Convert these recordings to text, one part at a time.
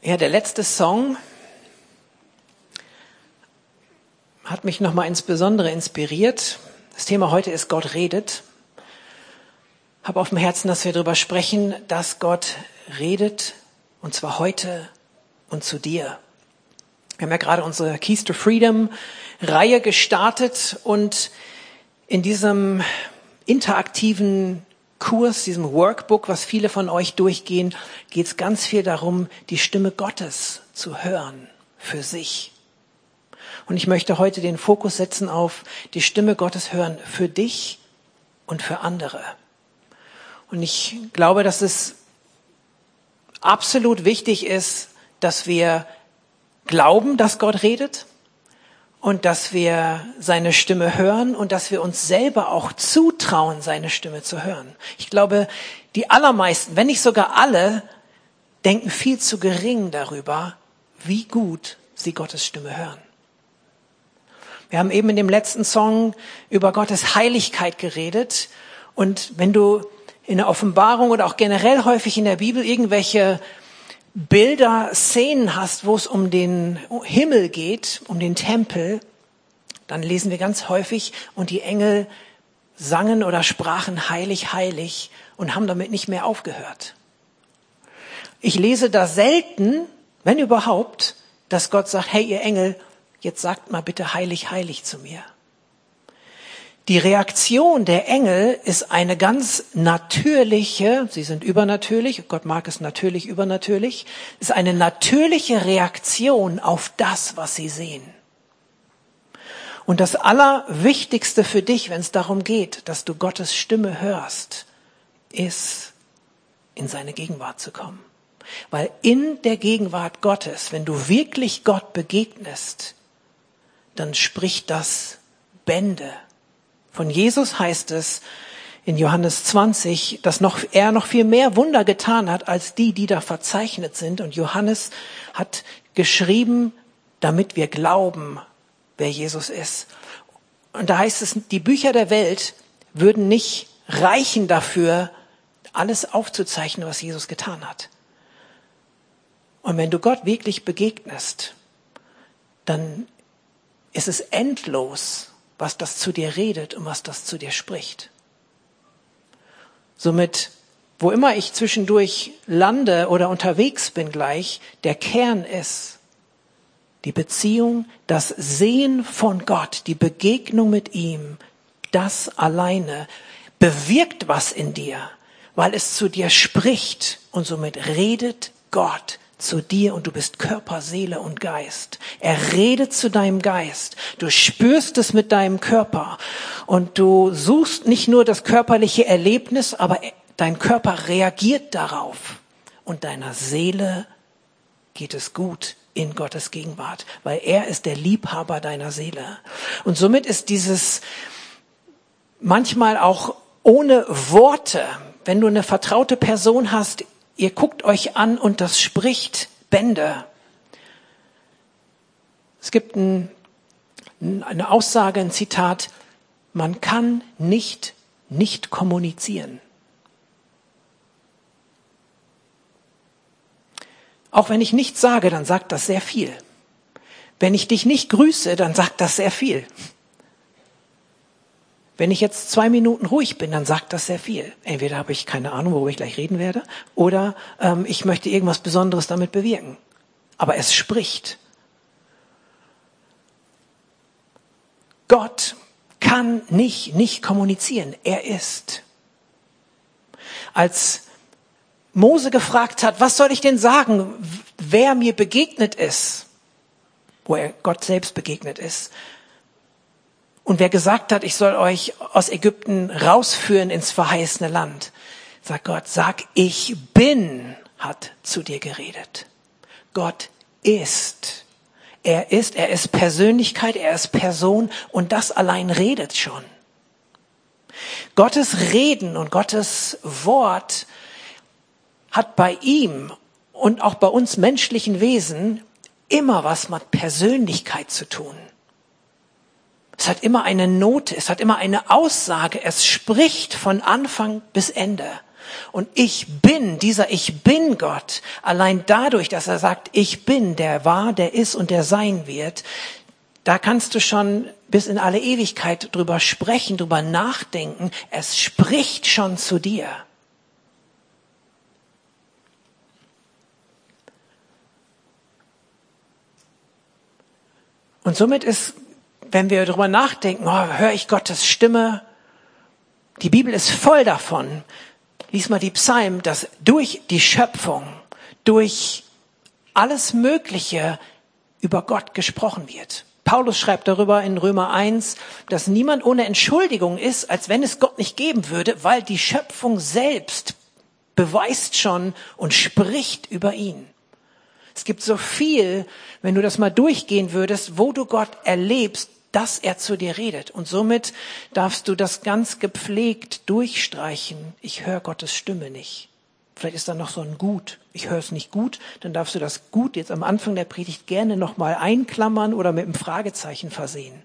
Ja, der letzte Song hat mich nochmal insbesondere inspiriert. Das Thema heute ist Gott redet. Habe auf dem Herzen, dass wir darüber sprechen, dass Gott redet und zwar heute und zu dir. Wir haben ja gerade unsere Keys to Freedom Reihe gestartet und in diesem interaktiven Kurs, diesem Workbook, was viele von euch durchgehen, geht es ganz viel darum, die Stimme Gottes zu hören für sich. Und ich möchte heute den Fokus setzen auf die Stimme Gottes hören für dich und für andere. Und ich glaube, dass es absolut wichtig ist, dass wir glauben, dass Gott redet und dass wir seine Stimme hören und dass wir uns selber auch zutrauen, seine Stimme zu hören. Ich glaube, die allermeisten, wenn nicht sogar alle, denken viel zu gering darüber, wie gut sie Gottes Stimme hören. Wir haben eben in dem letzten Song über Gottes Heiligkeit geredet und wenn du in der Offenbarung oder auch generell häufig in der Bibel irgendwelche Bilder, Szenen hast, wo es um den Himmel geht, um den Tempel, dann lesen wir ganz häufig, und die Engel sangen oder sprachen heilig, heilig und haben damit nicht mehr aufgehört. Ich lese da selten, wenn überhaupt, dass Gott sagt, hey ihr Engel, jetzt sagt mal bitte heilig, heilig zu mir. Die Reaktion der Engel ist eine ganz natürliche, sie sind übernatürlich, Gott mag es natürlich übernatürlich, ist eine natürliche Reaktion auf das, was sie sehen. Und das Allerwichtigste für dich, wenn es darum geht, dass du Gottes Stimme hörst, ist, in seine Gegenwart zu kommen. Weil in der Gegenwart Gottes, wenn du wirklich Gott begegnest, dann spricht das Bände von Jesus heißt es in Johannes 20, dass noch, er noch viel mehr Wunder getan hat als die, die da verzeichnet sind. Und Johannes hat geschrieben, damit wir glauben, wer Jesus ist. Und da heißt es, die Bücher der Welt würden nicht reichen dafür, alles aufzuzeichnen, was Jesus getan hat. Und wenn du Gott wirklich begegnest, dann ist es endlos, was das zu dir redet und was das zu dir spricht. Somit, wo immer ich zwischendurch lande oder unterwegs bin gleich, der Kern ist die Beziehung, das Sehen von Gott, die Begegnung mit ihm, das alleine bewirkt was in dir, weil es zu dir spricht und somit redet Gott zu dir und du bist Körper, Seele und Geist. Er redet zu deinem Geist. Du spürst es mit deinem Körper und du suchst nicht nur das körperliche Erlebnis, aber dein Körper reagiert darauf und deiner Seele geht es gut in Gottes Gegenwart, weil er ist der Liebhaber deiner Seele. Und somit ist dieses manchmal auch ohne Worte, wenn du eine vertraute Person hast, Ihr guckt euch an und das spricht Bände. Es gibt ein, eine Aussage, ein Zitat, man kann nicht nicht kommunizieren. Auch wenn ich nichts sage, dann sagt das sehr viel. Wenn ich dich nicht grüße, dann sagt das sehr viel. Wenn ich jetzt zwei Minuten ruhig bin, dann sagt das sehr viel. Entweder habe ich keine Ahnung, worüber ich gleich reden werde, oder ähm, ich möchte irgendwas Besonderes damit bewirken. Aber es spricht. Gott kann nicht nicht kommunizieren. Er ist. Als Mose gefragt hat, was soll ich denn sagen, wer mir begegnet ist, wo er Gott selbst begegnet ist, und wer gesagt hat, ich soll euch aus Ägypten rausführen ins verheißene Land, sagt Gott, sag ich bin, hat zu dir geredet. Gott ist. Er ist, er ist Persönlichkeit, er ist Person und das allein redet schon. Gottes Reden und Gottes Wort hat bei ihm und auch bei uns menschlichen Wesen immer was mit Persönlichkeit zu tun. Es hat immer eine Note, es hat immer eine Aussage, es spricht von Anfang bis Ende. Und ich bin, dieser Ich bin Gott, allein dadurch, dass er sagt, ich bin, der war, der ist und der sein wird, da kannst du schon bis in alle Ewigkeit drüber sprechen, drüber nachdenken. Es spricht schon zu dir. Und somit ist, wenn wir darüber nachdenken, oh, höre ich Gottes Stimme? Die Bibel ist voll davon. Lies mal die Psalmen, dass durch die Schöpfung, durch alles Mögliche über Gott gesprochen wird. Paulus schreibt darüber in Römer 1, dass niemand ohne Entschuldigung ist, als wenn es Gott nicht geben würde, weil die Schöpfung selbst beweist schon und spricht über ihn. Es gibt so viel, wenn du das mal durchgehen würdest, wo du Gott erlebst, dass er zu dir redet. Und somit darfst du das ganz gepflegt durchstreichen. Ich höre Gottes Stimme nicht. Vielleicht ist da noch so ein Gut. Ich höre es nicht gut. Dann darfst du das Gut jetzt am Anfang der Predigt gerne nochmal einklammern oder mit einem Fragezeichen versehen.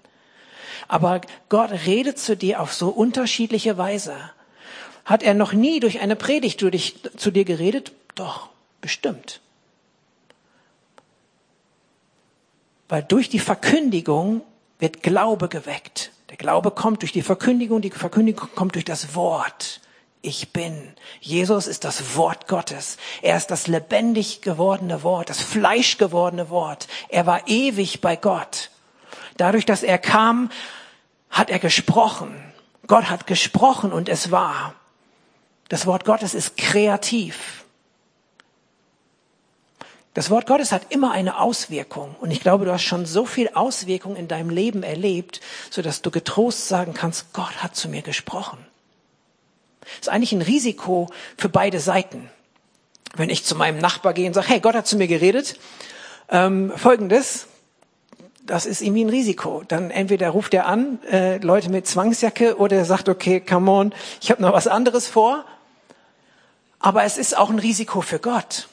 Aber Gott redet zu dir auf so unterschiedliche Weise. Hat er noch nie durch eine Predigt zu, dir geredet? Doch, bestimmt. Weil durch die Verkündigung wird Glaube geweckt. Der Glaube kommt durch die Verkündigung, die Verkündigung kommt durch das Wort ich bin. Jesus ist das Wort Gottes. Er ist das lebendig gewordene Wort, das Fleisch gewordene Wort. Er war ewig bei Gott. Dadurch, dass er kam, hat er gesprochen. Gott hat gesprochen und es war. Das Wort Gottes ist kreativ. Das Wort Gottes hat immer eine Auswirkung. Und ich glaube, du hast schon so viel Auswirkung in deinem Leben erlebt, sodass du getrost sagen kannst, Gott hat zu mir gesprochen. Das ist eigentlich ein Risiko für beide Seiten. Wenn ich zu meinem Nachbar gehe und sage, hey, Gott hat zu mir geredet, ähm, folgendes, das ist irgendwie ein Risiko. Dann entweder ruft er an, äh, Leute mit Zwangsjacke, oder er sagt, okay, come on, ich habe noch was anderes vor. Aber es ist auch ein Risiko für Gott.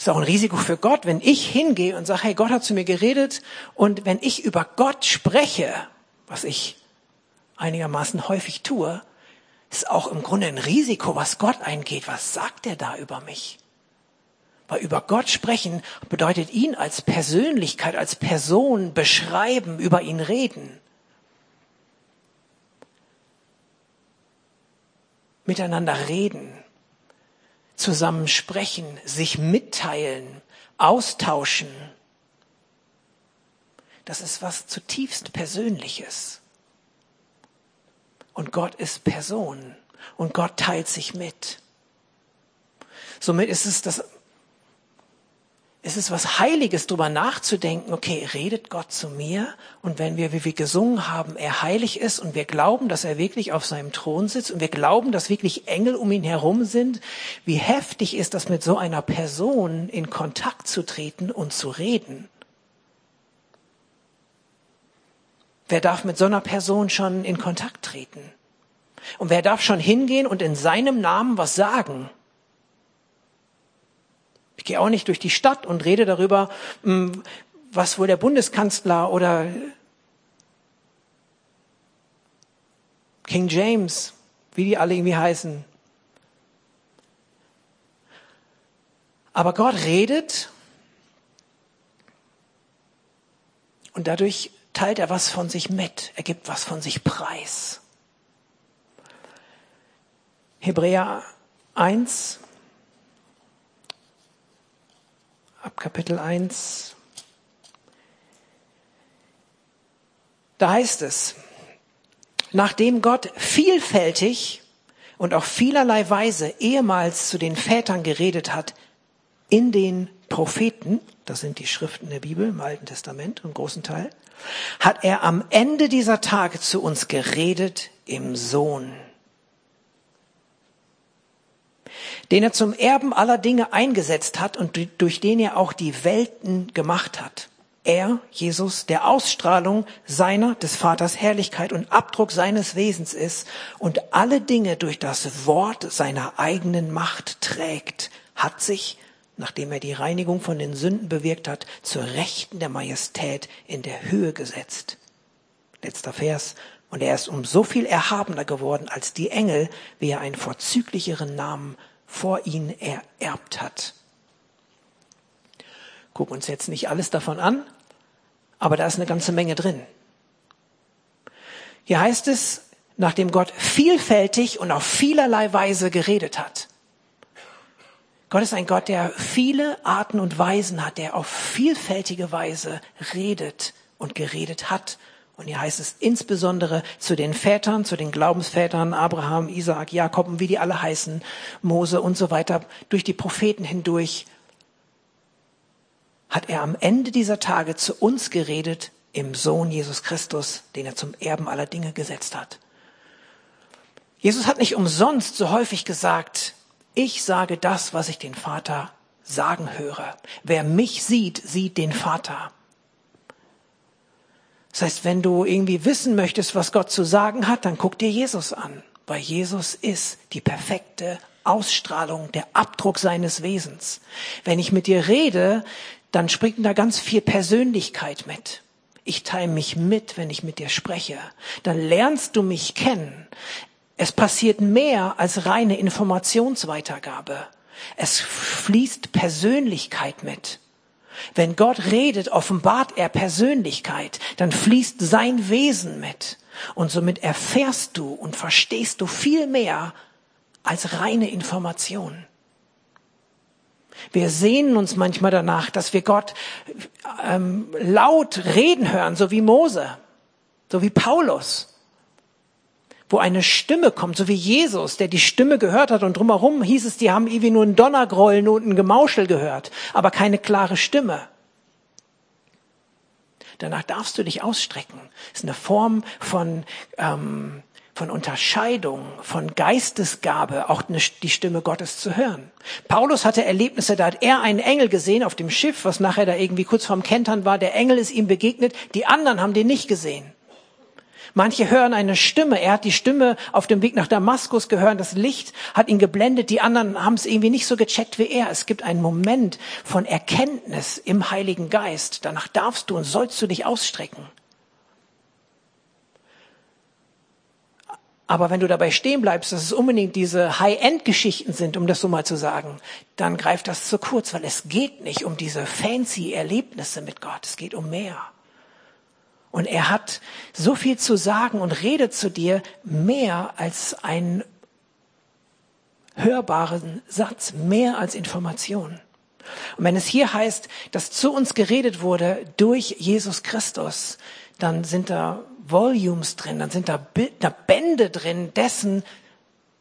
Es ist auch ein Risiko für Gott, wenn ich hingehe und sage, hey, Gott hat zu mir geredet und wenn ich über Gott spreche, was ich einigermaßen häufig tue, ist auch im Grunde ein Risiko, was Gott eingeht. Was sagt er da über mich? Weil über Gott sprechen bedeutet ihn als Persönlichkeit, als Person beschreiben, über ihn reden. Miteinander reden, zusammen sprechen, sich mitteilen, austauschen. Das ist was zutiefst Persönliches. Und Gott ist Person. Und Gott teilt sich mit. Somit ist es das, ist es was Heiliges, darüber nachzudenken, okay, redet Gott zu mir? Und wenn wir, wie wir gesungen haben, er heilig ist und wir glauben, dass er wirklich auf seinem Thron sitzt und wir glauben, dass wirklich Engel um ihn herum sind, wie heftig ist das, mit so einer Person in Kontakt zu treten und zu reden? Wer darf mit so einer Person schon in Kontakt treten? Und wer darf schon hingehen und in seinem Namen was sagen? Gehe auch nicht durch die Stadt und rede darüber, hm, was wohl der Bundeskanzler oder King James, wie die alle irgendwie heißen. Aber Gott redet und dadurch teilt er was von sich mit, er gibt was von sich preis. Hebräer 1, ab Kapitel 1, da heißt es, nachdem Gott vielfältig und auf vielerlei Weise ehemals zu den Vätern geredet hat, in den Propheten, das sind die Schriften der Bibel im Alten Testament, im großen Teil, hat er am Ende dieser Tage zu uns geredet im Sohn, den er zum Erben aller Dinge eingesetzt hat und durch den er auch die Welten gemacht hat. Er, Jesus, der Ausstrahlung seiner, des Vaters Herrlichkeit und Abdruck seines Wesens ist und alle Dinge durch das Wort seiner eigenen Macht trägt, hat sich nachdem er die Reinigung von den Sünden bewirkt hat, zur Rechten der Majestät in der Höhe gesetzt. Letzter Vers, Und er ist um so viel erhabener geworden als die Engel, wie er einen vorzüglicheren Namen vor ihnen ererbt hat. Gucken uns jetzt nicht alles davon an, aber da ist eine ganze Menge drin. Hier heißt es, nachdem Gott vielfältig und auf vielerlei Weise geredet hat. Gott ist ein Gott, der viele Arten und Weisen hat, der auf vielfältige Weise redet und geredet hat. Und hier heißt es insbesondere zu den Vätern, zu den Glaubensvätern, Abraham, Isaak, Jakob und wie die alle heißen, Mose und so weiter, durch die Propheten hindurch, hat er am Ende dieser Tage zu uns geredet im Sohn Jesus Christus, den er zum Erben aller Dinge gesetzt hat. Jesus hat nicht umsonst so häufig gesagt, ich sage das, was ich den Vater sagen höre. Wer mich sieht, sieht den Vater. Das heißt, wenn du irgendwie wissen möchtest, was Gott zu sagen hat, dann guck dir Jesus an, weil Jesus ist die perfekte Ausstrahlung, der Abdruck seines Wesens. Wenn ich mit dir rede, dann springt da ganz viel Persönlichkeit mit. Ich teile mich mit, wenn ich mit dir spreche. Dann lernst du mich kennen. Es passiert mehr als reine Informationsweitergabe. Es fließt Persönlichkeit mit. Wenn Gott redet, offenbart er Persönlichkeit, dann fließt sein Wesen mit. Und somit erfährst du und verstehst du viel mehr als reine Information. Wir sehnen uns manchmal danach, dass wir Gott ähm, laut reden hören, so wie Mose, so wie Paulus wo eine Stimme kommt, so wie Jesus, der die Stimme gehört hat und drumherum hieß es, die haben irgendwie nur ein Donnergrollen und ein Gemauschel gehört, aber keine klare Stimme. Danach darfst du dich ausstrecken. Das ist eine Form von, ähm, von Unterscheidung, von Geistesgabe, auch eine, die Stimme Gottes zu hören. Paulus hatte Erlebnisse, da hat er einen Engel gesehen auf dem Schiff, was nachher da irgendwie kurz vorm Kentern war. Der Engel ist ihm begegnet, die anderen haben den nicht gesehen. Manche hören eine Stimme. Er hat die Stimme auf dem Weg nach Damaskus gehört. Das Licht hat ihn geblendet. Die anderen haben es irgendwie nicht so gecheckt wie er. Es gibt einen Moment von Erkenntnis im Heiligen Geist. Danach darfst du und sollst du dich ausstrecken. Aber wenn du dabei stehen bleibst, dass es unbedingt diese High-End-Geschichten sind, um das so mal zu sagen, dann greift das zu kurz, weil es geht nicht um diese fancy Erlebnisse mit Gott. Es geht um mehr. Und er hat so viel zu sagen und redet zu dir mehr als einen hörbaren Satz, mehr als Information. Und wenn es hier heißt, dass zu uns geredet wurde durch Jesus Christus, dann sind da Volumes drin, dann sind da Bände drin dessen,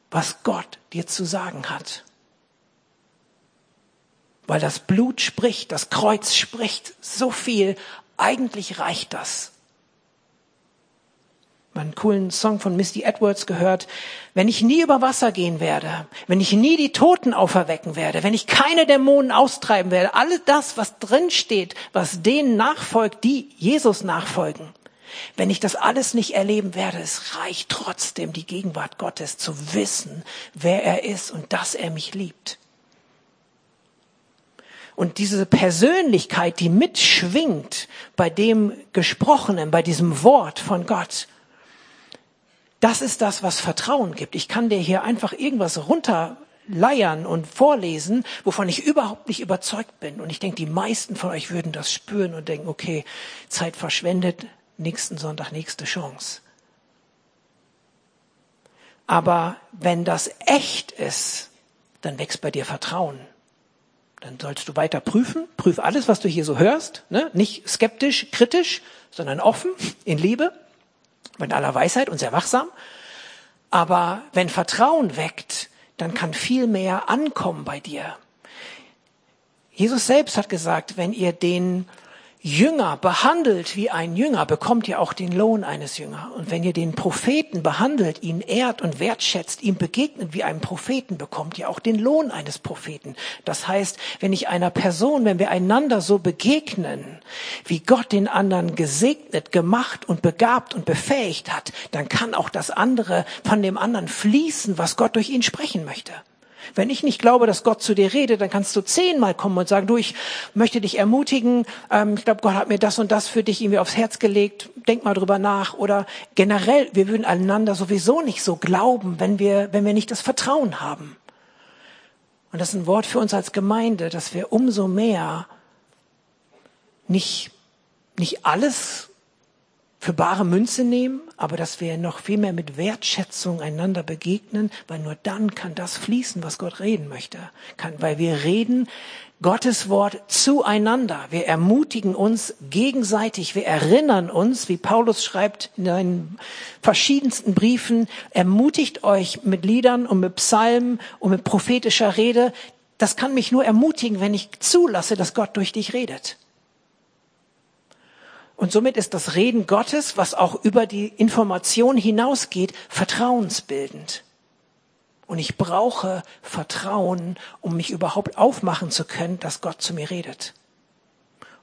was Gott dir zu sagen hat. Weil das Blut spricht, das Kreuz spricht so viel, eigentlich reicht das einen coolen Song von Misty Edwards gehört. Wenn ich nie über Wasser gehen werde, wenn ich nie die Toten auferwecken werde, wenn ich keine Dämonen austreiben werde, alles das, was drin steht, was denen nachfolgt, die Jesus nachfolgen, wenn ich das alles nicht erleben werde, es reicht trotzdem die Gegenwart Gottes zu wissen, wer er ist und dass er mich liebt. Und diese Persönlichkeit, die mitschwingt bei dem Gesprochenen, bei diesem Wort von Gott, das ist das, was Vertrauen gibt. Ich kann dir hier einfach irgendwas runterleiern und vorlesen, wovon ich überhaupt nicht überzeugt bin. Und ich denke, die meisten von euch würden das spüren und denken, okay, Zeit verschwendet, nächsten Sonntag nächste Chance. Aber wenn das echt ist, dann wächst bei dir Vertrauen. Dann sollst du weiter prüfen. Prüf alles, was du hier so hörst. Ne? Nicht skeptisch, kritisch, sondern offen, in Liebe mit aller Weisheit und sehr wachsam. Aber wenn Vertrauen weckt, dann kann viel mehr ankommen bei dir. Jesus selbst hat gesagt, wenn ihr den Jünger behandelt wie ein Jünger, bekommt ihr auch den Lohn eines Jünger. Und wenn ihr den Propheten behandelt, ihn ehrt und wertschätzt, ihm begegnet wie einem Propheten, bekommt ihr auch den Lohn eines Propheten. Das heißt, wenn ich einer Person, wenn wir einander so begegnen, wie Gott den anderen gesegnet, gemacht und begabt und befähigt hat, dann kann auch das andere von dem anderen fließen, was Gott durch ihn sprechen möchte. Wenn ich nicht glaube, dass Gott zu dir redet, dann kannst du zehnmal kommen und sagen, du, ich möchte dich ermutigen, ähm, ich glaube, Gott hat mir das und das für dich irgendwie aufs Herz gelegt, denk mal drüber nach. Oder generell, wir würden einander sowieso nicht so glauben, wenn wir, wenn wir nicht das Vertrauen haben. Und das ist ein Wort für uns als Gemeinde, dass wir umso mehr nicht, nicht alles für bare Münze nehmen, aber dass wir noch viel mehr mit Wertschätzung einander begegnen, weil nur dann kann das fließen, was Gott reden möchte. Kann, weil wir reden Gottes Wort zueinander. Wir ermutigen uns gegenseitig. Wir erinnern uns, wie Paulus schreibt in seinen verschiedensten Briefen, ermutigt euch mit Liedern und mit Psalmen und mit prophetischer Rede. Das kann mich nur ermutigen, wenn ich zulasse, dass Gott durch dich redet. Und somit ist das Reden Gottes, was auch über die Information hinausgeht, vertrauensbildend. Und ich brauche Vertrauen, um mich überhaupt aufmachen zu können, dass Gott zu mir redet.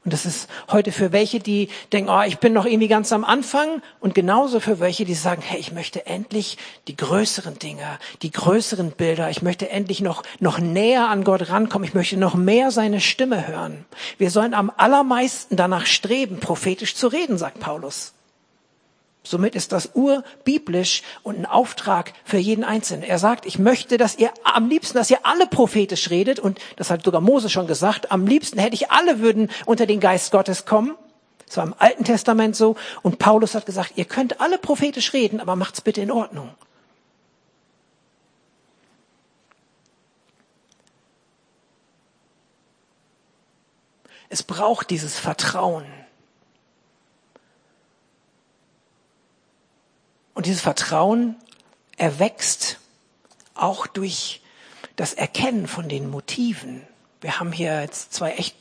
Und das ist heute für welche, die denken, oh, ich bin noch irgendwie ganz am Anfang. Und genauso für welche, die sagen, hey, ich möchte endlich die größeren Dinge, die größeren Bilder. Ich möchte endlich noch, noch näher an Gott rankommen. Ich möchte noch mehr seine Stimme hören. Wir sollen am allermeisten danach streben, prophetisch zu reden, sagt Paulus. Somit ist das urbiblisch und ein Auftrag für jeden Einzelnen. Er sagt, ich möchte, dass ihr am liebsten, dass ihr alle prophetisch redet und das hat sogar Mose schon gesagt, am liebsten hätte ich alle würden unter den Geist Gottes kommen. Das war im Alten Testament so und Paulus hat gesagt, ihr könnt alle prophetisch reden, aber macht's bitte in Ordnung. Es braucht dieses Vertrauen. Und dieses Vertrauen erwächst auch durch das Erkennen von den Motiven. Wir haben hier jetzt zwei echt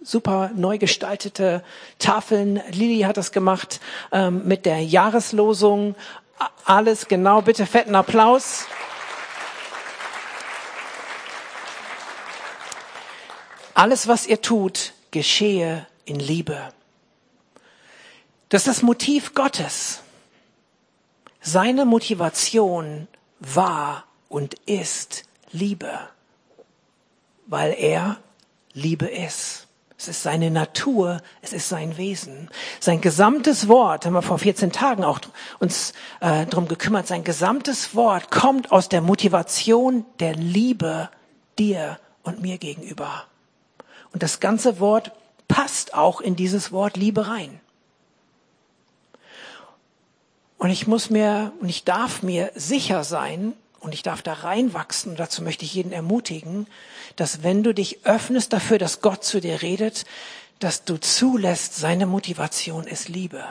super neu gestaltete Tafeln. Lili hat das gemacht ähm, mit der Jahreslosung. Alles genau, bitte fetten Applaus. Alles, was ihr tut, geschehe in Liebe. Das ist das Motiv Gottes. Seine Motivation war und ist Liebe, weil er Liebe ist. Es ist seine Natur, es ist sein Wesen. Sein gesamtes Wort, haben wir vor 14 Tagen auch uns äh, drum gekümmert, sein gesamtes Wort kommt aus der Motivation der Liebe dir und mir gegenüber. Und das ganze Wort passt auch in dieses Wort Liebe rein. Und ich muss mir und ich darf mir sicher sein und ich darf da reinwachsen und dazu möchte ich jeden ermutigen, dass wenn du dich öffnest dafür, dass Gott zu dir redet, dass du zulässt, seine Motivation ist Liebe.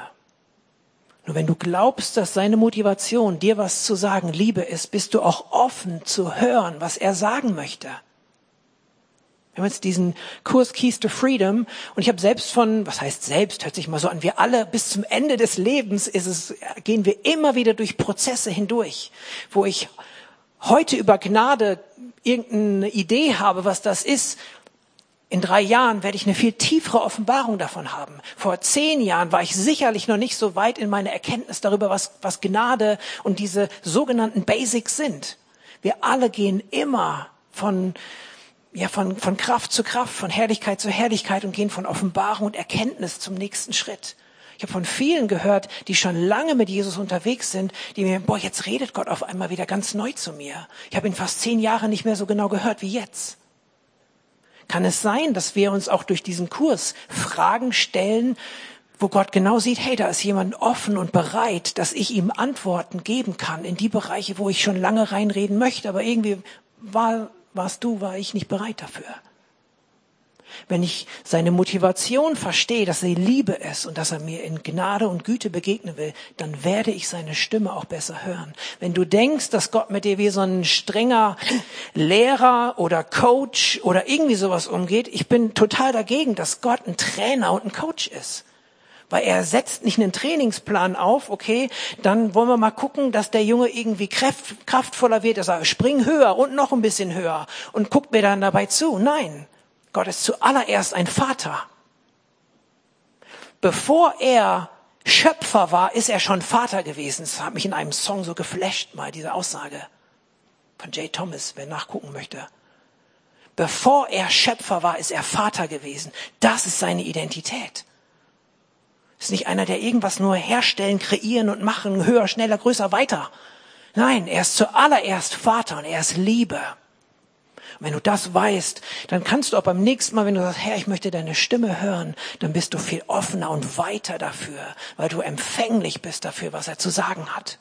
Nur wenn du glaubst, dass seine Motivation, dir was zu sagen, Liebe ist, bist du auch offen zu hören, was er sagen möchte. Wir haben jetzt diesen Kurs Keys to Freedom und ich habe selbst von, was heißt selbst, hört sich mal so an, wir alle bis zum Ende des Lebens ist es, gehen wir immer wieder durch Prozesse hindurch, wo ich heute über Gnade irgendeine Idee habe, was das ist. In drei Jahren werde ich eine viel tiefere Offenbarung davon haben. Vor zehn Jahren war ich sicherlich noch nicht so weit in meiner Erkenntnis darüber, was, was Gnade und diese sogenannten Basics sind. Wir alle gehen immer von ja, von, von Kraft zu Kraft, von Herrlichkeit zu Herrlichkeit und gehen von Offenbarung und Erkenntnis zum nächsten Schritt. Ich habe von vielen gehört, die schon lange mit Jesus unterwegs sind, die mir, boah, jetzt redet Gott auf einmal wieder ganz neu zu mir. Ich habe ihn fast zehn Jahre nicht mehr so genau gehört wie jetzt. Kann es sein, dass wir uns auch durch diesen Kurs Fragen stellen, wo Gott genau sieht, hey, da ist jemand offen und bereit, dass ich ihm Antworten geben kann in die Bereiche, wo ich schon lange reinreden möchte, aber irgendwie war warst du, war ich nicht bereit dafür. Wenn ich seine Motivation verstehe, dass er Liebe ist und dass er mir in Gnade und Güte begegnen will, dann werde ich seine Stimme auch besser hören. Wenn du denkst, dass Gott mit dir wie so ein strenger Lehrer oder Coach oder irgendwie sowas umgeht, ich bin total dagegen, dass Gott ein Trainer und ein Coach ist. Weil er setzt nicht einen Trainingsplan auf, okay, dann wollen wir mal gucken, dass der Junge irgendwie kraft, kraftvoller wird. Er sagt, spring höher und noch ein bisschen höher und guckt mir dann dabei zu. Nein, Gott ist zuallererst ein Vater. Bevor er Schöpfer war, ist er schon Vater gewesen. Das hat mich in einem Song so geflasht mal, diese Aussage. von Jay Thomas, wer nachgucken möchte. Bevor er Schöpfer war, ist er Vater gewesen. Das ist seine Identität. Ist nicht einer, der irgendwas nur herstellen, kreieren und machen, höher, schneller, größer, weiter. Nein, er ist zuallererst Vater und er ist Liebe. Und wenn du das weißt, dann kannst du auch beim nächsten Mal, wenn du sagst, Herr, ich möchte deine Stimme hören, dann bist du viel offener und weiter dafür, weil du empfänglich bist dafür, was er zu sagen hat.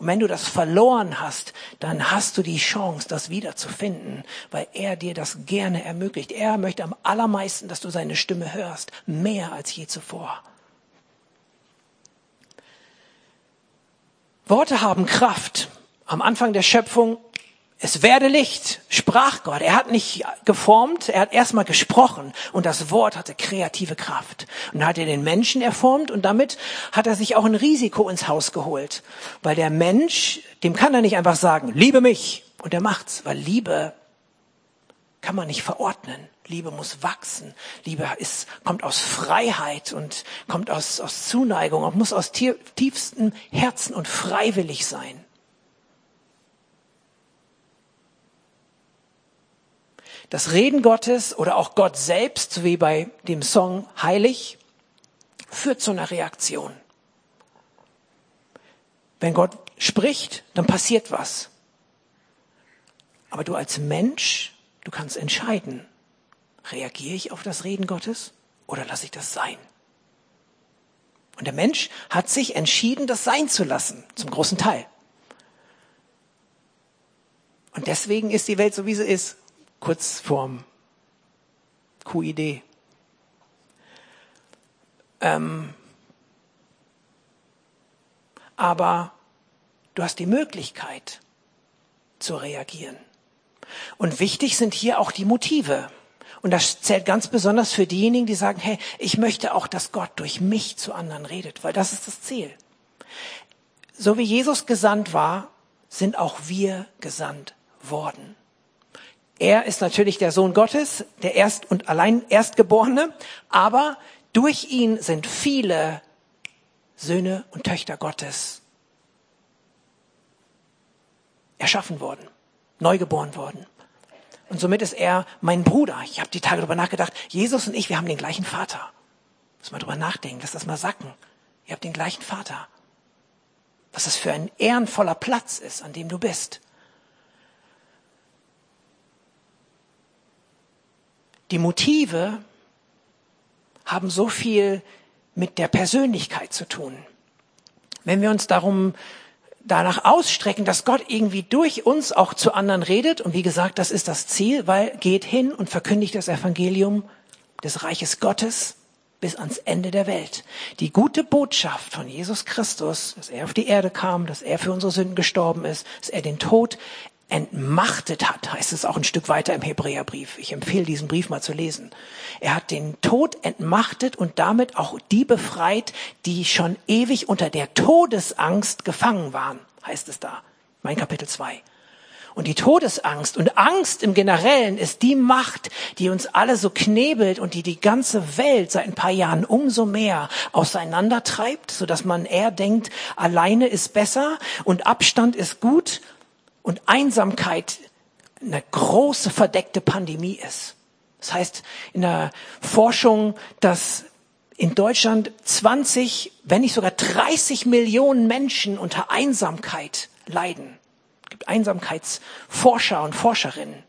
Und wenn du das verloren hast, dann hast du die Chance, das wiederzufinden, weil er dir das gerne ermöglicht. Er möchte am allermeisten, dass du seine Stimme hörst, mehr als je zuvor. Worte haben Kraft. Am Anfang der Schöpfung, es werde Licht, sprach Gott. Er hat nicht geformt, er hat erstmal gesprochen und das Wort hatte kreative Kraft. Und dann hat er den Menschen erformt und damit hat er sich auch ein Risiko ins Haus geholt. Weil der Mensch, dem kann er nicht einfach sagen, liebe mich. Und er macht's, weil Liebe kann man nicht verordnen. Liebe muss wachsen. Liebe ist, kommt aus Freiheit und kommt aus, aus Zuneigung und muss aus tiefstem Herzen und freiwillig sein. Das Reden Gottes oder auch Gott selbst, so wie bei dem Song Heilig, führt zu einer Reaktion. Wenn Gott spricht, dann passiert was. Aber du als Mensch, du kannst entscheiden, Reagiere ich auf das Reden Gottes oder lasse ich das sein? Und der Mensch hat sich entschieden, das sein zu lassen, zum großen Teil. Und deswegen ist die Welt so, wie sie ist, kurz vorm QID. Ähm, aber du hast die Möglichkeit zu reagieren. Und wichtig sind hier auch die Motive. Und das zählt ganz besonders für diejenigen, die sagen, hey, ich möchte auch, dass Gott durch mich zu anderen redet, weil das ist das Ziel. So wie Jesus gesandt war, sind auch wir gesandt worden. Er ist natürlich der Sohn Gottes, der Erst- und allein Erstgeborene, aber durch ihn sind viele Söhne und Töchter Gottes erschaffen worden, neugeboren worden. Und somit ist er mein Bruder. Ich habe die Tage darüber nachgedacht. Jesus und ich, wir haben den gleichen Vater. Muss mal drüber nachdenken, lass das mal sacken. Ihr habt den gleichen Vater. Was das für ein ehrenvoller Platz ist, an dem du bist. Die Motive haben so viel mit der Persönlichkeit zu tun. Wenn wir uns darum danach ausstrecken, dass Gott irgendwie durch uns auch zu anderen redet. Und wie gesagt, das ist das Ziel, weil geht hin und verkündigt das Evangelium des Reiches Gottes bis ans Ende der Welt. Die gute Botschaft von Jesus Christus, dass er auf die Erde kam, dass er für unsere Sünden gestorben ist, dass er den Tod entmachtet hat, heißt es auch ein Stück weiter im Hebräerbrief. Ich empfehle diesen Brief mal zu lesen. Er hat den Tod entmachtet und damit auch die befreit, die schon ewig unter der Todesangst gefangen waren, heißt es da. Mein Kapitel 2. Und die Todesangst und Angst im Generellen ist die Macht, die uns alle so knebelt und die die ganze Welt seit ein paar Jahren umso mehr auseinandertreibt, so dass man eher denkt, alleine ist besser und Abstand ist gut und Einsamkeit eine große verdeckte Pandemie ist. Das heißt in der Forschung, dass in Deutschland 20, wenn nicht sogar 30 Millionen Menschen unter Einsamkeit leiden. Es gibt Einsamkeitsforscher und Forscherinnen.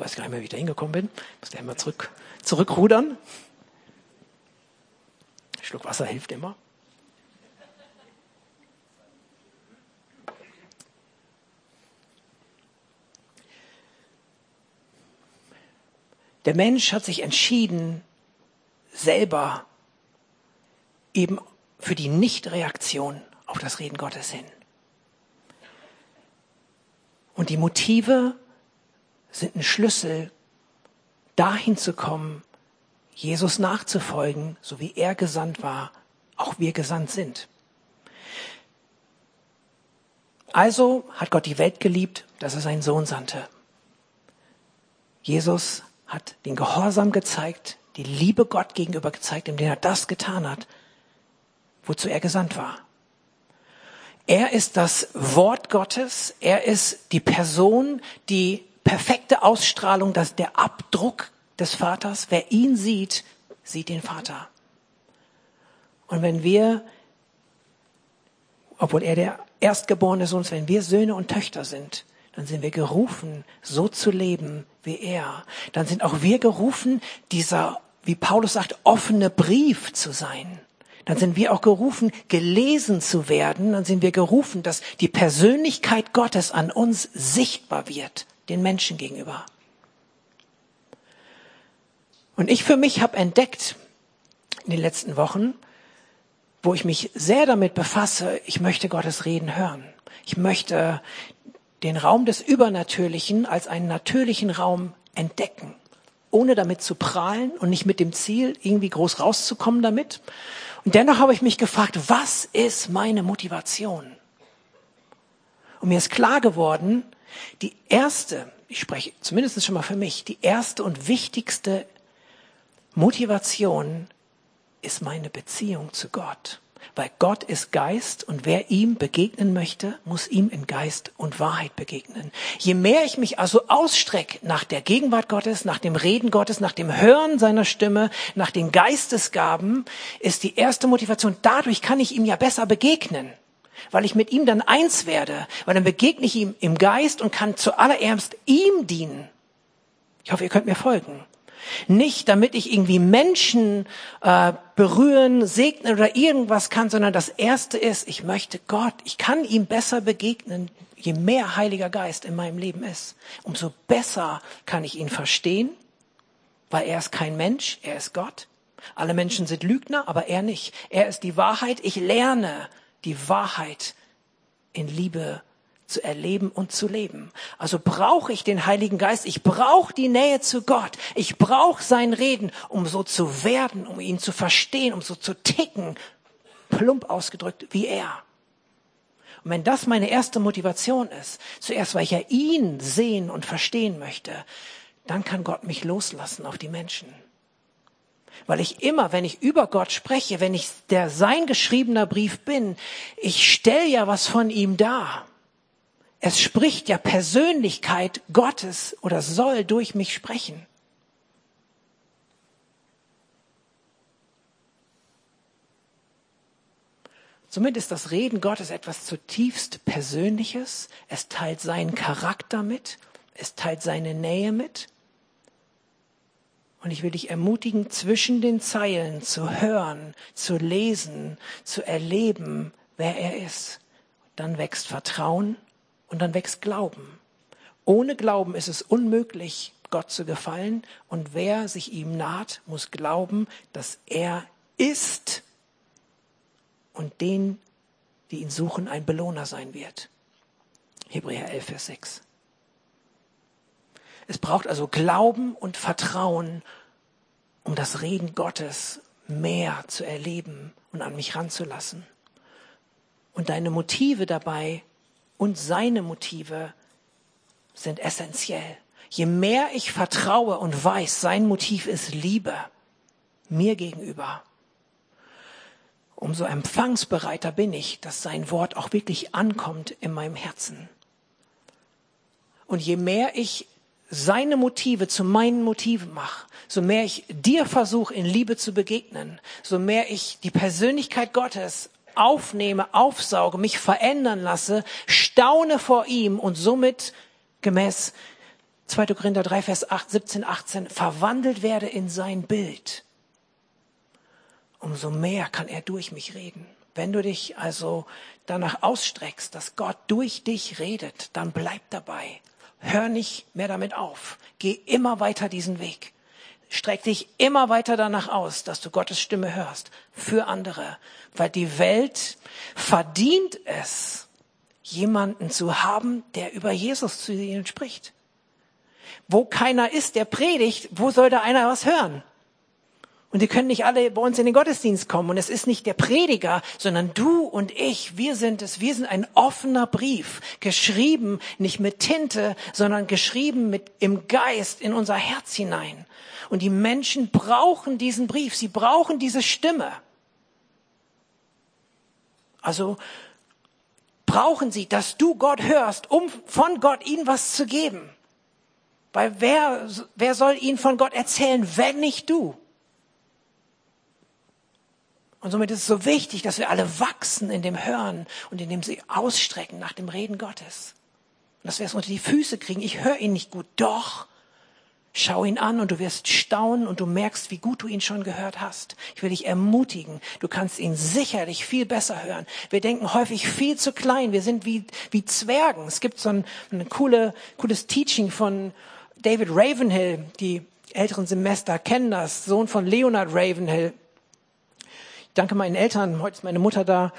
Weiß gar nicht mehr, wie ich da hingekommen bin. Ich muss da einmal zurück zurückrudern. Ein Schluck Wasser hilft immer. Der Mensch hat sich entschieden, selber eben für die Nichtreaktion auf das Reden Gottes hin. Und die Motive sind ein Schlüssel dahin zu kommen, Jesus nachzufolgen, so wie er gesandt war, auch wir gesandt sind. Also hat Gott die Welt geliebt, dass er seinen Sohn sandte. Jesus hat den Gehorsam gezeigt, die Liebe Gott gegenüber gezeigt, indem er das getan hat, wozu er gesandt war. Er ist das Wort Gottes, er ist die Person, die perfekte Ausstrahlung, das der Abdruck des Vaters. Wer ihn sieht, sieht den Vater. Und wenn wir, obwohl er der Erstgeborene ist uns, wenn wir Söhne und Töchter sind, dann sind wir gerufen, so zu leben wie er. Dann sind auch wir gerufen, dieser, wie Paulus sagt, offene Brief zu sein. Dann sind wir auch gerufen, gelesen zu werden. Dann sind wir gerufen, dass die Persönlichkeit Gottes an uns sichtbar wird, den Menschen gegenüber. Und ich für mich habe entdeckt in den letzten Wochen, wo ich mich sehr damit befasse, ich möchte Gottes Reden hören. Ich möchte den Raum des Übernatürlichen als einen natürlichen Raum entdecken, ohne damit zu prahlen und nicht mit dem Ziel, irgendwie groß rauszukommen damit. Und dennoch habe ich mich gefragt, was ist meine Motivation? Und mir ist klar geworden, die erste, ich spreche zumindest schon mal für mich, die erste und wichtigste Motivation ist meine Beziehung zu Gott. Weil Gott ist Geist und wer ihm begegnen möchte, muss ihm in Geist und Wahrheit begegnen. Je mehr ich mich also ausstrecke nach der Gegenwart Gottes, nach dem Reden Gottes, nach dem Hören seiner Stimme, nach den Geistesgaben, ist die erste Motivation, dadurch kann ich ihm ja besser begegnen. Weil ich mit ihm dann eins werde, weil dann begegne ich ihm im Geist und kann zuallererst ihm dienen. Ich hoffe, ihr könnt mir folgen. Nicht, damit ich irgendwie Menschen äh, berühren, segnen oder irgendwas kann, sondern das Erste ist, ich möchte Gott, ich kann ihm besser begegnen, je mehr Heiliger Geist in meinem Leben ist. Umso besser kann ich ihn verstehen, weil er ist kein Mensch, er ist Gott. Alle Menschen sind Lügner, aber er nicht. Er ist die Wahrheit. Ich lerne die Wahrheit in Liebe zu erleben und zu leben. Also brauche ich den Heiligen Geist, ich brauche die Nähe zu Gott, ich brauche sein Reden, um so zu werden, um ihn zu verstehen, um so zu ticken, plump ausgedrückt, wie er. Und wenn das meine erste Motivation ist, zuerst weil ich ja ihn sehen und verstehen möchte, dann kann Gott mich loslassen auf die Menschen. Weil ich immer, wenn ich über Gott spreche, wenn ich der sein geschriebener Brief bin, ich stelle ja was von ihm dar. Es spricht ja Persönlichkeit Gottes oder soll durch mich sprechen. Somit ist das Reden Gottes etwas zutiefst Persönliches. Es teilt seinen Charakter mit. Es teilt seine Nähe mit. Und ich will dich ermutigen, zwischen den Zeilen zu hören, zu lesen, zu erleben, wer er ist. Dann wächst Vertrauen und dann wächst Glauben. Ohne Glauben ist es unmöglich, Gott zu gefallen. Und wer sich ihm naht, muss glauben, dass er ist und den, die ihn suchen, ein Belohner sein wird. Hebräer 11, Vers 6. Es braucht also Glauben und Vertrauen, um das Reden Gottes mehr zu erleben und an mich ranzulassen. Und deine Motive dabei und seine Motive sind essentiell. Je mehr ich vertraue und weiß, sein Motiv ist Liebe mir gegenüber, umso empfangsbereiter bin ich, dass sein Wort auch wirklich ankommt in meinem Herzen. Und je mehr ich seine Motive zu meinen Motiven mache, so mehr ich dir versuche, in Liebe zu begegnen, so mehr ich die Persönlichkeit Gottes aufnehme, aufsauge, mich verändern lasse, staune vor ihm und somit gemäß 2. Korinther 3, Vers 8, 17, 18 verwandelt werde in sein Bild, umso mehr kann er durch mich reden. Wenn du dich also danach ausstreckst, dass Gott durch dich redet, dann bleib dabei. Hör nicht mehr damit auf. Geh immer weiter diesen Weg. Streck dich immer weiter danach aus, dass du Gottes Stimme hörst für andere, weil die Welt verdient es, jemanden zu haben, der über Jesus zu ihnen spricht. Wo keiner ist, der predigt, wo soll da einer was hören? Und die können nicht alle bei uns in den Gottesdienst kommen. Und es ist nicht der Prediger, sondern du und ich. Wir sind es. Wir sind ein offener Brief. Geschrieben nicht mit Tinte, sondern geschrieben mit, im Geist in unser Herz hinein. Und die Menschen brauchen diesen Brief. Sie brauchen diese Stimme. Also brauchen sie, dass du Gott hörst, um von Gott ihnen was zu geben. Weil wer, wer soll ihnen von Gott erzählen, wenn nicht du? Und somit ist es so wichtig, dass wir alle wachsen in dem Hören und in dem sie ausstrecken nach dem Reden Gottes. Und dass wir es unter die Füße kriegen. Ich höre ihn nicht gut. Doch. Schau ihn an und du wirst staunen und du merkst, wie gut du ihn schon gehört hast. Ich will dich ermutigen. Du kannst ihn sicherlich viel besser hören. Wir denken häufig viel zu klein. Wir sind wie, wie Zwergen. Es gibt so ein, ein coole, cooles Teaching von David Ravenhill. Die älteren Semester kennen das. Sohn von Leonard Ravenhill danke meinen Eltern, heute ist meine Mutter da.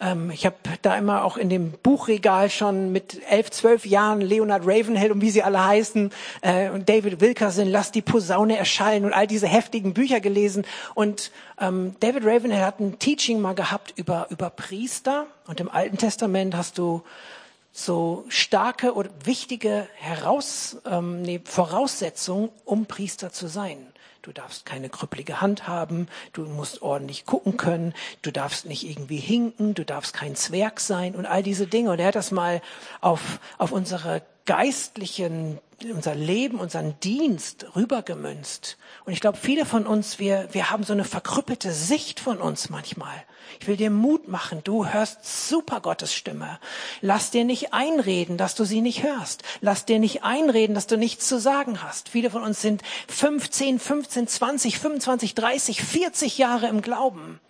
Ähm, ich habe da immer auch in dem Buchregal schon mit elf, zwölf Jahren Leonard Ravenhill und wie sie alle heißen äh, und David Wilkerson, Lass die Posaune erschallen und all diese heftigen Bücher gelesen. Und ähm, David Ravenhill hat ein Teaching mal gehabt über, über Priester. Und im Alten Testament hast du so starke oder wichtige Heraus, ähm, nee, Voraussetzungen, um Priester zu sein. Du darfst keine krüppelige Hand haben, du musst ordentlich gucken können, du darfst nicht irgendwie hinken, du darfst kein Zwerg sein. Und all diese Dinge. Und er hat das mal auf, auf unsere geistlichen, unser Leben, unseren Dienst rübergemünzt. Und ich glaube, viele von uns, wir, wir haben so eine verkrüppelte Sicht von uns manchmal. Ich will dir Mut machen. Du hörst super Gottes Stimme. Lass dir nicht einreden, dass du sie nicht hörst. Lass dir nicht einreden, dass du nichts zu sagen hast. Viele von uns sind 15, 15, 20, 25, 30, 40 Jahre im Glauben.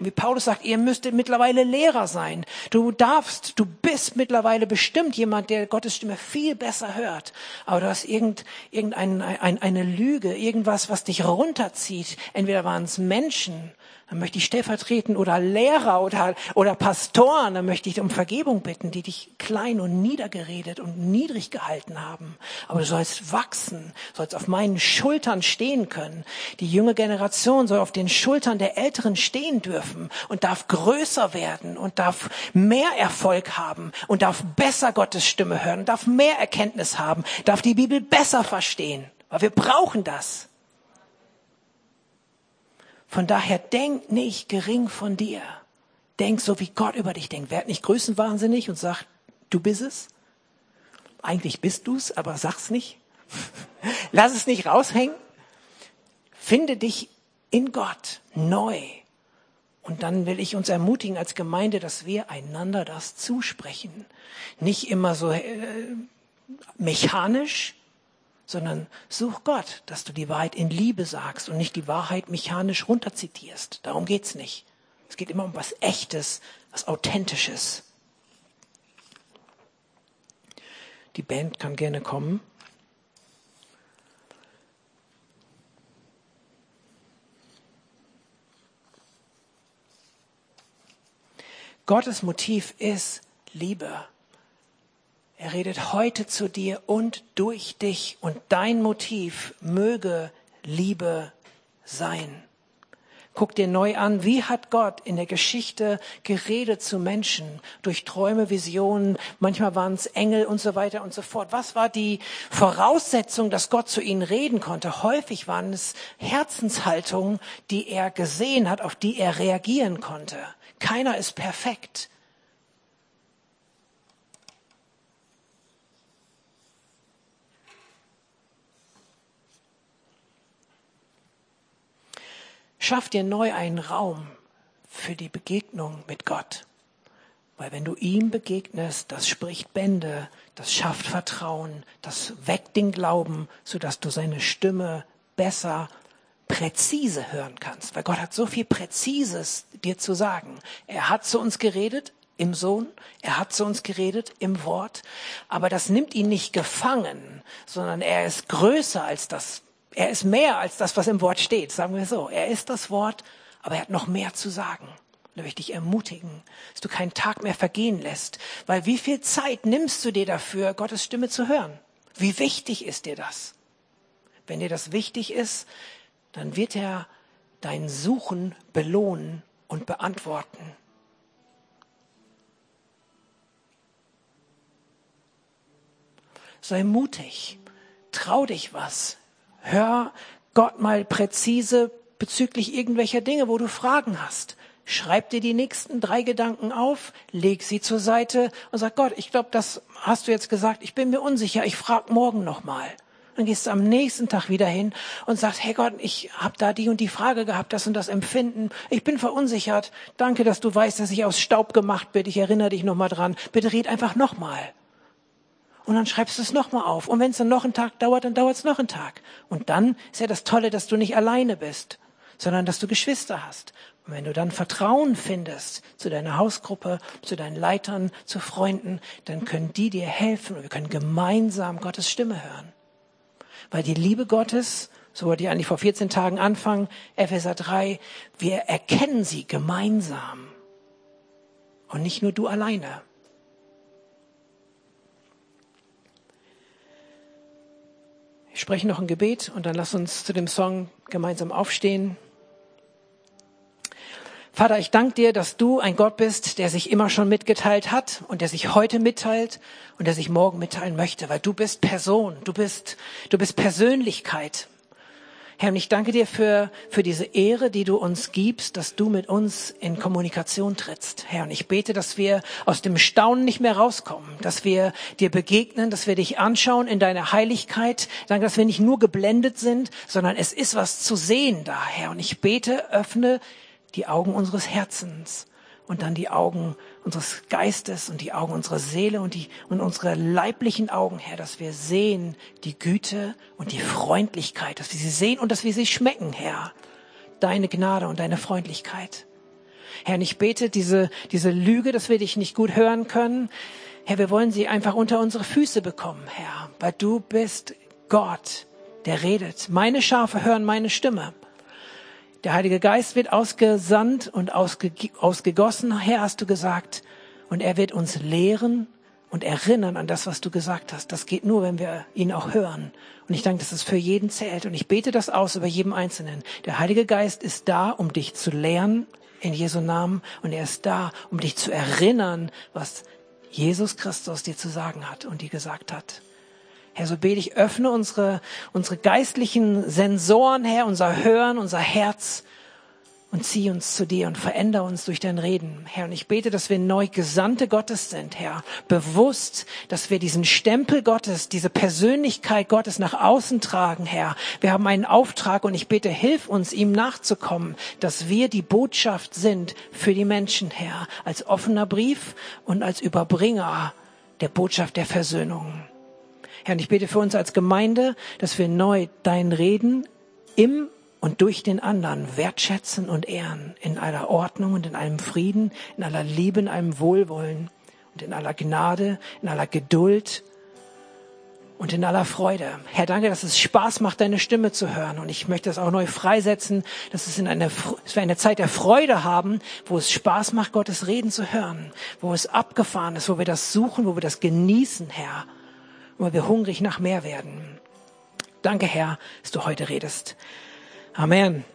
Wie Paulus sagt, ihr müsstet mittlerweile Lehrer sein. Du darfst, du bist mittlerweile bestimmt jemand, der Gottes Stimme viel besser hört. Aber du hast irgend, irgendeine ein, eine Lüge, irgendwas, was dich runterzieht. Entweder waren es Menschen dann möchte ich stellvertreten oder Lehrer oder, oder Pastoren, dann möchte ich um Vergebung bitten, die dich klein und niedergeredet und niedrig gehalten haben. Aber du sollst wachsen, sollst auf meinen Schultern stehen können. Die junge Generation soll auf den Schultern der Älteren stehen dürfen und darf größer werden und darf mehr Erfolg haben und darf besser Gottes Stimme hören, darf mehr Erkenntnis haben, darf die Bibel besser verstehen. Weil wir brauchen das. Von daher denk nicht gering von dir. Denk so, wie Gott über dich denkt. Werd nicht größenwahnsinnig und sag, du bist es. Eigentlich bist du's, aber sag's nicht. Lass es nicht raushängen. Finde dich in Gott neu. Und dann will ich uns ermutigen als Gemeinde, dass wir einander das zusprechen. Nicht immer so äh, mechanisch, sondern such Gott, dass du die Wahrheit in Liebe sagst und nicht die Wahrheit mechanisch runterzitierst. Darum geht's nicht. Es geht immer um was Echtes, was Authentisches. Die Band kann gerne kommen. Gottes Motiv ist Liebe. Er redet heute zu dir und durch dich und dein Motiv möge Liebe sein. Guck dir neu an, wie hat Gott in der Geschichte geredet zu Menschen durch Träume, Visionen, manchmal waren es Engel und so weiter und so fort. Was war die Voraussetzung, dass Gott zu ihnen reden konnte? Häufig waren es Herzenshaltungen, die er gesehen hat, auf die er reagieren konnte. Keiner ist perfekt. Schaff dir neu einen Raum für die Begegnung mit Gott. Weil wenn du ihm begegnest, das spricht Bände, das schafft Vertrauen, das weckt den Glauben, sodass du seine Stimme besser, präzise hören kannst. Weil Gott hat so viel Präzises dir zu sagen. Er hat zu uns geredet im Sohn, er hat zu uns geredet im Wort, aber das nimmt ihn nicht gefangen, sondern er ist größer als das, er ist mehr als das, was im Wort steht, sagen wir so. Er ist das Wort, aber er hat noch mehr zu sagen. Da möchte ich dich ermutigen, dass du keinen Tag mehr vergehen lässt. Weil wie viel Zeit nimmst du dir dafür, Gottes Stimme zu hören? Wie wichtig ist dir das? Wenn dir das wichtig ist, dann wird er dein Suchen belohnen und beantworten. Sei mutig, trau dich was, hör Gott mal präzise bezüglich irgendwelcher Dinge, wo du Fragen hast. Schreib dir die nächsten drei Gedanken auf, leg sie zur Seite und sag Gott, ich glaube, das hast du jetzt gesagt, ich bin mir unsicher, ich frag morgen nochmal. Dann gehst du am nächsten Tag wieder hin und sagst, hey Gott, ich habe da die und die Frage gehabt, das und das Empfinden. Ich bin verunsichert. Danke, dass du weißt, dass ich aus Staub gemacht bin. Ich erinnere dich nochmal dran. Bitte red einfach nochmal. Und dann schreibst du es nochmal auf. Und wenn es dann noch einen Tag dauert, dann dauert es noch einen Tag. Und dann ist ja das Tolle, dass du nicht alleine bist, sondern dass du Geschwister hast. Und wenn du dann Vertrauen findest zu deiner Hausgruppe, zu deinen Leitern, zu Freunden, dann können die dir helfen und wir können gemeinsam Gottes Stimme hören. Weil die Liebe Gottes, so wollte ich eigentlich vor 14 Tagen anfangen, Epheser 3, wir erkennen sie gemeinsam. Und nicht nur du alleine. Ich spreche noch ein Gebet und dann lass uns zu dem Song gemeinsam aufstehen. Vater, ich danke dir, dass du ein Gott bist, der sich immer schon mitgeteilt hat und der sich heute mitteilt und der sich morgen mitteilen möchte, weil du bist Person, du bist, du bist Persönlichkeit. Herr, und ich danke dir für, für diese Ehre, die du uns gibst, dass du mit uns in Kommunikation trittst. Herr, und ich bete, dass wir aus dem Staunen nicht mehr rauskommen, dass wir dir begegnen, dass wir dich anschauen in deiner Heiligkeit. Danke, dass wir nicht nur geblendet sind, sondern es ist was zu sehen da, Herr. Und ich bete, öffne die Augen unseres Herzens und dann die Augen unseres Geistes und die Augen unserer Seele und die und unsere leiblichen Augen, Herr, dass wir sehen die Güte und die Freundlichkeit, dass wir sie sehen und dass wir sie schmecken, Herr. Deine Gnade und deine Freundlichkeit. Herr, ich bete diese, diese Lüge, dass wir dich nicht gut hören können. Herr, wir wollen sie einfach unter unsere Füße bekommen, Herr, weil du bist Gott, der redet. Meine Schafe hören meine Stimme. Der Heilige Geist wird ausgesandt und ausge, ausgegossen, Herr, hast du gesagt. Und er wird uns lehren und erinnern an das, was du gesagt hast. Das geht nur, wenn wir ihn auch hören. Und ich danke, dass es für jeden zählt. Und ich bete das aus über jedem Einzelnen. Der Heilige Geist ist da, um dich zu lehren in Jesu Namen. Und er ist da, um dich zu erinnern, was Jesus Christus dir zu sagen hat und dir gesagt hat. Herr, so bete ich, öffne unsere, unsere geistlichen Sensoren, Herr, unser Hören, unser Herz und zieh uns zu dir und veränder uns durch dein Reden, Herr. Und ich bete, dass wir neu Gesandte Gottes sind, Herr. Bewusst, dass wir diesen Stempel Gottes, diese Persönlichkeit Gottes nach außen tragen, Herr. Wir haben einen Auftrag und ich bete, hilf uns, ihm nachzukommen, dass wir die Botschaft sind für die Menschen, Herr, als offener Brief und als Überbringer der Botschaft der Versöhnung. Herr, und ich bete für uns als Gemeinde, dass wir neu dein Reden im und durch den anderen wertschätzen und ehren, in aller Ordnung und in einem Frieden, in aller Liebe, in einem Wohlwollen und in aller Gnade, in aller Geduld und in aller Freude. Herr, danke, dass es Spaß macht, deine Stimme zu hören. Und ich möchte das auch neu freisetzen, dass es in eine, dass wir eine Zeit der Freude haben, wo es Spaß macht, Gottes Reden zu hören, wo es abgefahren ist, wo wir das suchen, wo wir das genießen, Herr weil wir hungrig nach mehr werden. Danke, Herr, dass du heute redest. Amen.